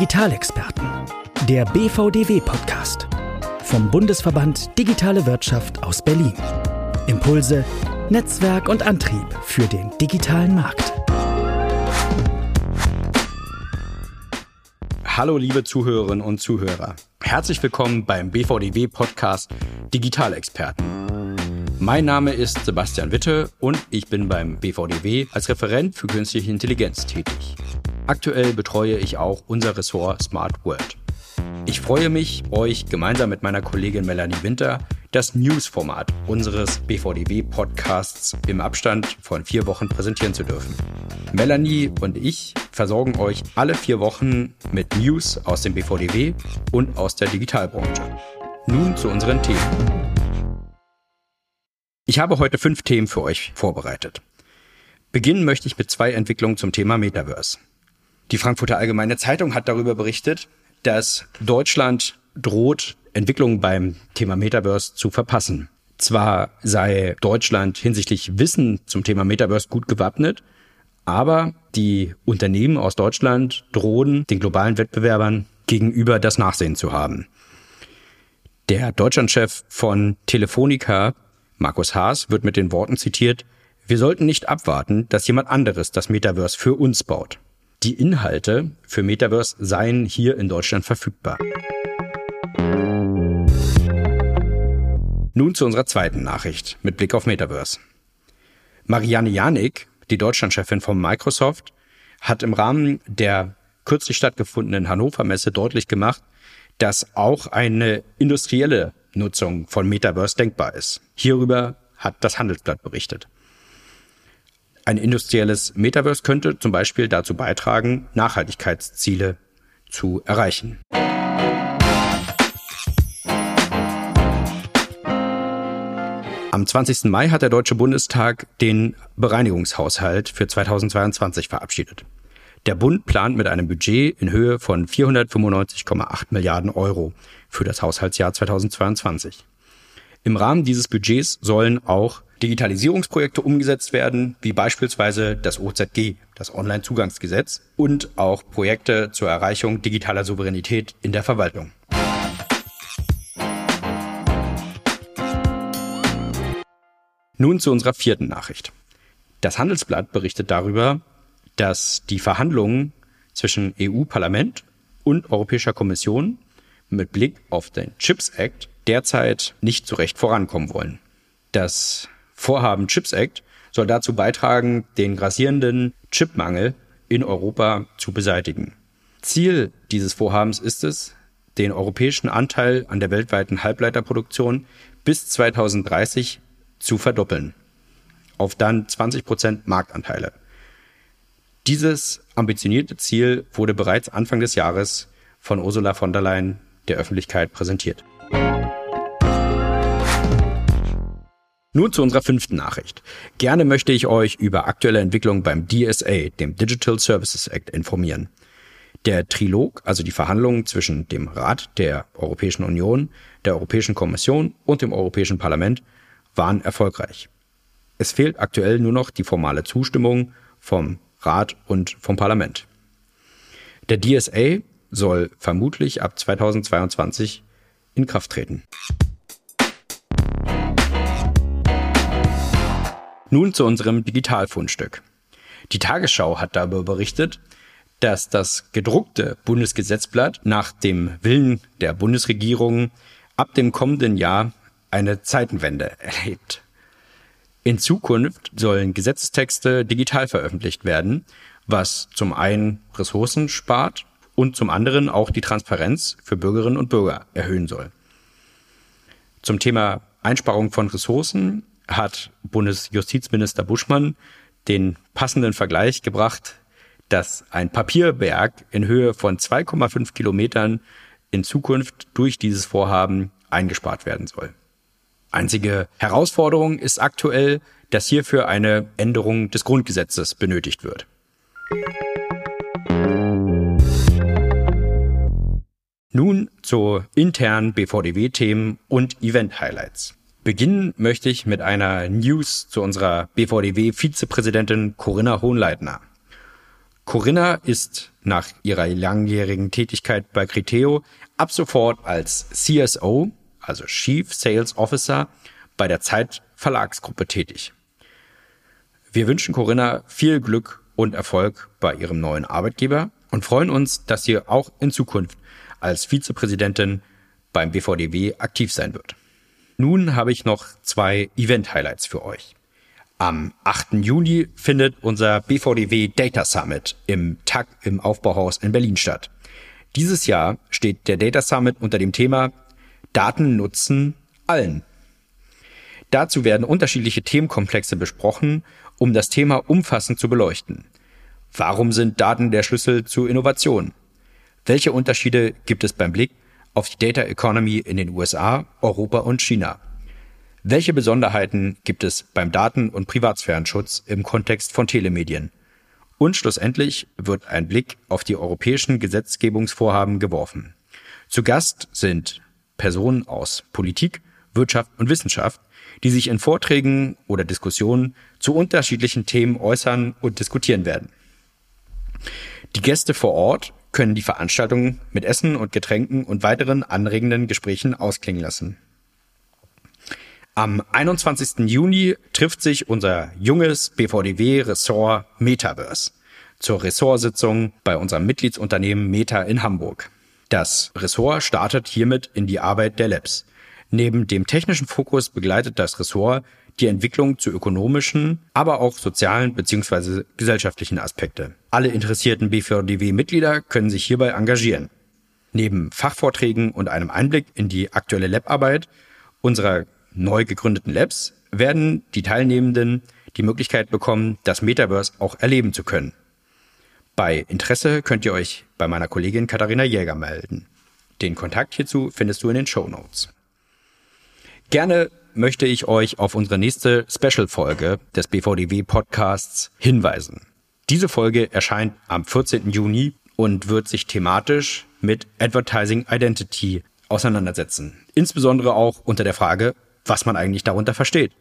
Digitalexperten. Der BVDW-Podcast. Vom Bundesverband Digitale Wirtschaft aus Berlin. Impulse, Netzwerk und Antrieb für den digitalen Markt. Hallo liebe Zuhörerinnen und Zuhörer. Herzlich willkommen beim BVDW-Podcast Digitalexperten. Mein Name ist Sebastian Witte und ich bin beim BVDW als Referent für künstliche Intelligenz tätig. Aktuell betreue ich auch unser Ressort Smart World. Ich freue mich, euch gemeinsam mit meiner Kollegin Melanie Winter das News-Format unseres BVDW-Podcasts im Abstand von vier Wochen präsentieren zu dürfen. Melanie und ich versorgen euch alle vier Wochen mit News aus dem BVDW und aus der Digitalbranche. Nun zu unseren Themen. Ich habe heute fünf Themen für euch vorbereitet. Beginnen möchte ich mit zwei Entwicklungen zum Thema Metaverse. Die Frankfurter Allgemeine Zeitung hat darüber berichtet, dass Deutschland droht, Entwicklungen beim Thema Metaverse zu verpassen. Zwar sei Deutschland hinsichtlich Wissen zum Thema Metaverse gut gewappnet, aber die Unternehmen aus Deutschland drohen den globalen Wettbewerbern gegenüber das Nachsehen zu haben. Der Deutschlandchef von Telefonica, Markus Haas, wird mit den Worten zitiert, wir sollten nicht abwarten, dass jemand anderes das Metaverse für uns baut. Die Inhalte für Metaverse seien hier in Deutschland verfügbar. Nun zu unserer zweiten Nachricht mit Blick auf Metaverse. Marianne Janik, die Deutschlandchefin von Microsoft, hat im Rahmen der kürzlich stattgefundenen Hannover Messe deutlich gemacht, dass auch eine industrielle Nutzung von Metaverse denkbar ist. Hierüber hat das Handelsblatt berichtet. Ein industrielles Metaverse könnte zum Beispiel dazu beitragen, Nachhaltigkeitsziele zu erreichen. Am 20. Mai hat der Deutsche Bundestag den Bereinigungshaushalt für 2022 verabschiedet. Der Bund plant mit einem Budget in Höhe von 495,8 Milliarden Euro für das Haushaltsjahr 2022. Im Rahmen dieses Budgets sollen auch Digitalisierungsprojekte umgesetzt werden, wie beispielsweise das OZG, das Onlinezugangsgesetz, und auch Projekte zur Erreichung digitaler Souveränität in der Verwaltung. Nun zu unserer vierten Nachricht. Das Handelsblatt berichtet darüber, dass die Verhandlungen zwischen EU-Parlament und Europäischer Kommission mit Blick auf den Chips Act derzeit nicht so recht vorankommen wollen. Das Vorhaben Chips Act soll dazu beitragen, den grassierenden Chipmangel in Europa zu beseitigen. Ziel dieses Vorhabens ist es, den europäischen Anteil an der weltweiten Halbleiterproduktion bis 2030 zu verdoppeln, auf dann 20 Prozent Marktanteile. Dieses ambitionierte Ziel wurde bereits Anfang des Jahres von Ursula von der Leyen der Öffentlichkeit präsentiert. Nun zu unserer fünften Nachricht. Gerne möchte ich euch über aktuelle Entwicklungen beim DSA, dem Digital Services Act, informieren. Der Trilog, also die Verhandlungen zwischen dem Rat der Europäischen Union, der Europäischen Kommission und dem Europäischen Parlament, waren erfolgreich. Es fehlt aktuell nur noch die formale Zustimmung vom Rat und vom Parlament. Der DSA soll vermutlich ab 2022 in Kraft treten. Nun zu unserem Digitalfundstück. Die Tagesschau hat darüber berichtet, dass das gedruckte Bundesgesetzblatt nach dem Willen der Bundesregierung ab dem kommenden Jahr eine Zeitenwende erlebt. In Zukunft sollen Gesetzestexte digital veröffentlicht werden, was zum einen Ressourcen spart und zum anderen auch die Transparenz für Bürgerinnen und Bürger erhöhen soll. Zum Thema Einsparung von Ressourcen hat Bundesjustizminister Buschmann den passenden Vergleich gebracht, dass ein Papierberg in Höhe von 2,5 Kilometern in Zukunft durch dieses Vorhaben eingespart werden soll. Einzige Herausforderung ist aktuell, dass hierfür eine Änderung des Grundgesetzes benötigt wird. Nun zu internen BVDW-Themen und Event-Highlights. Beginnen möchte ich mit einer News zu unserer BVDW-Vizepräsidentin Corinna Hohnleitner. Corinna ist nach ihrer langjährigen Tätigkeit bei Criteo ab sofort als CSO, also Chief Sales Officer, bei der Zeit Verlagsgruppe tätig. Wir wünschen Corinna viel Glück und Erfolg bei ihrem neuen Arbeitgeber und freuen uns, dass sie auch in Zukunft als Vizepräsidentin beim BVDW aktiv sein wird. Nun habe ich noch zwei Event-Highlights für euch. Am 8. Juni findet unser BVDW Data Summit im TAG im Aufbauhaus in Berlin statt. Dieses Jahr steht der Data Summit unter dem Thema Daten nutzen allen. Dazu werden unterschiedliche Themenkomplexe besprochen, um das Thema umfassend zu beleuchten. Warum sind Daten der Schlüssel zu Innovation? Welche Unterschiede gibt es beim Blick auf die Data Economy in den USA, Europa und China? Welche Besonderheiten gibt es beim Daten- und Privatsphärenschutz im Kontext von Telemedien? Und schlussendlich wird ein Blick auf die europäischen Gesetzgebungsvorhaben geworfen. Zu Gast sind Personen aus Politik, Wirtschaft und Wissenschaft, die sich in Vorträgen oder Diskussionen zu unterschiedlichen Themen äußern und diskutieren werden. Die Gäste vor Ort können die Veranstaltung mit Essen und Getränken und weiteren anregenden Gesprächen ausklingen lassen. Am 21. Juni trifft sich unser junges BVDW-Ressort Metaverse zur Ressortsitzung bei unserem Mitgliedsunternehmen Meta in Hamburg. Das Ressort startet hiermit in die Arbeit der Labs. Neben dem technischen Fokus begleitet das Ressort die Entwicklung zu ökonomischen, aber auch sozialen bzw. gesellschaftlichen Aspekte. Alle interessierten BVDW-Mitglieder können sich hierbei engagieren. Neben Fachvorträgen und einem Einblick in die aktuelle Lab-Arbeit unserer neu gegründeten Labs werden die Teilnehmenden die Möglichkeit bekommen, das Metaverse auch erleben zu können. Bei Interesse könnt ihr euch bei meiner Kollegin Katharina Jäger melden. Den Kontakt hierzu findest du in den Show Notes. Gerne möchte ich euch auf unsere nächste Special-Folge des BVDW Podcasts hinweisen. Diese Folge erscheint am 14. Juni und wird sich thematisch mit Advertising Identity auseinandersetzen. Insbesondere auch unter der Frage, was man eigentlich darunter versteht.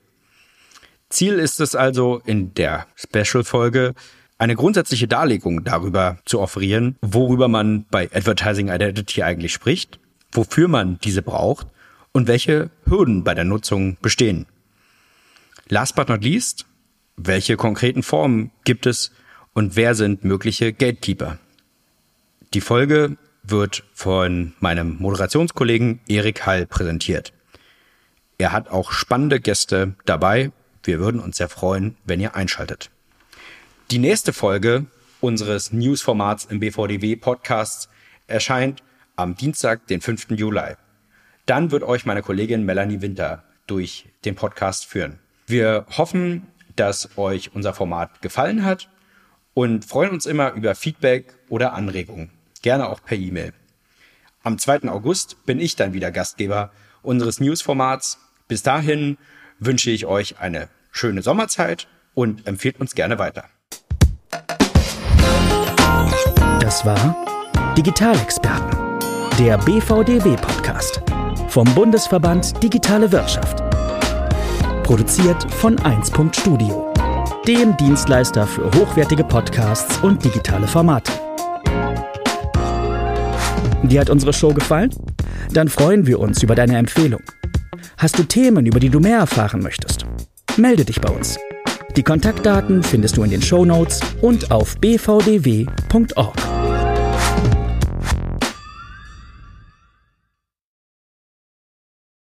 Ziel ist es also in der Special-Folge, eine grundsätzliche Darlegung darüber zu offerieren, worüber man bei Advertising Identity eigentlich spricht, wofür man diese braucht und welche Hürden bei der Nutzung bestehen. Last but not least, welche konkreten Formen gibt es und wer sind mögliche Gatekeeper? Die Folge wird von meinem Moderationskollegen Erik Hall präsentiert. Er hat auch spannende Gäste dabei. Wir würden uns sehr freuen, wenn ihr einschaltet. Die nächste Folge unseres Newsformats im BVDW Podcasts erscheint am Dienstag, den 5. Juli. Dann wird euch meine Kollegin Melanie Winter durch den Podcast führen. Wir hoffen, dass euch unser Format gefallen hat und freuen uns immer über Feedback oder Anregungen. Gerne auch per E-Mail. Am 2. August bin ich dann wieder Gastgeber unseres Newsformats bis dahin wünsche ich euch eine schöne Sommerzeit und empfehlt uns gerne weiter. Das war Digitalexperten, der BVDW-Podcast vom Bundesverband Digitale Wirtschaft. Produziert von 1. Studio, dem Dienstleister für hochwertige Podcasts und digitale Formate. Dir hat unsere Show gefallen? Dann freuen wir uns über deine Empfehlung. Hast du Themen, über die du mehr erfahren möchtest? Melde dich bei uns. Die Kontaktdaten findest du in den Show Notes und auf bvdw.org.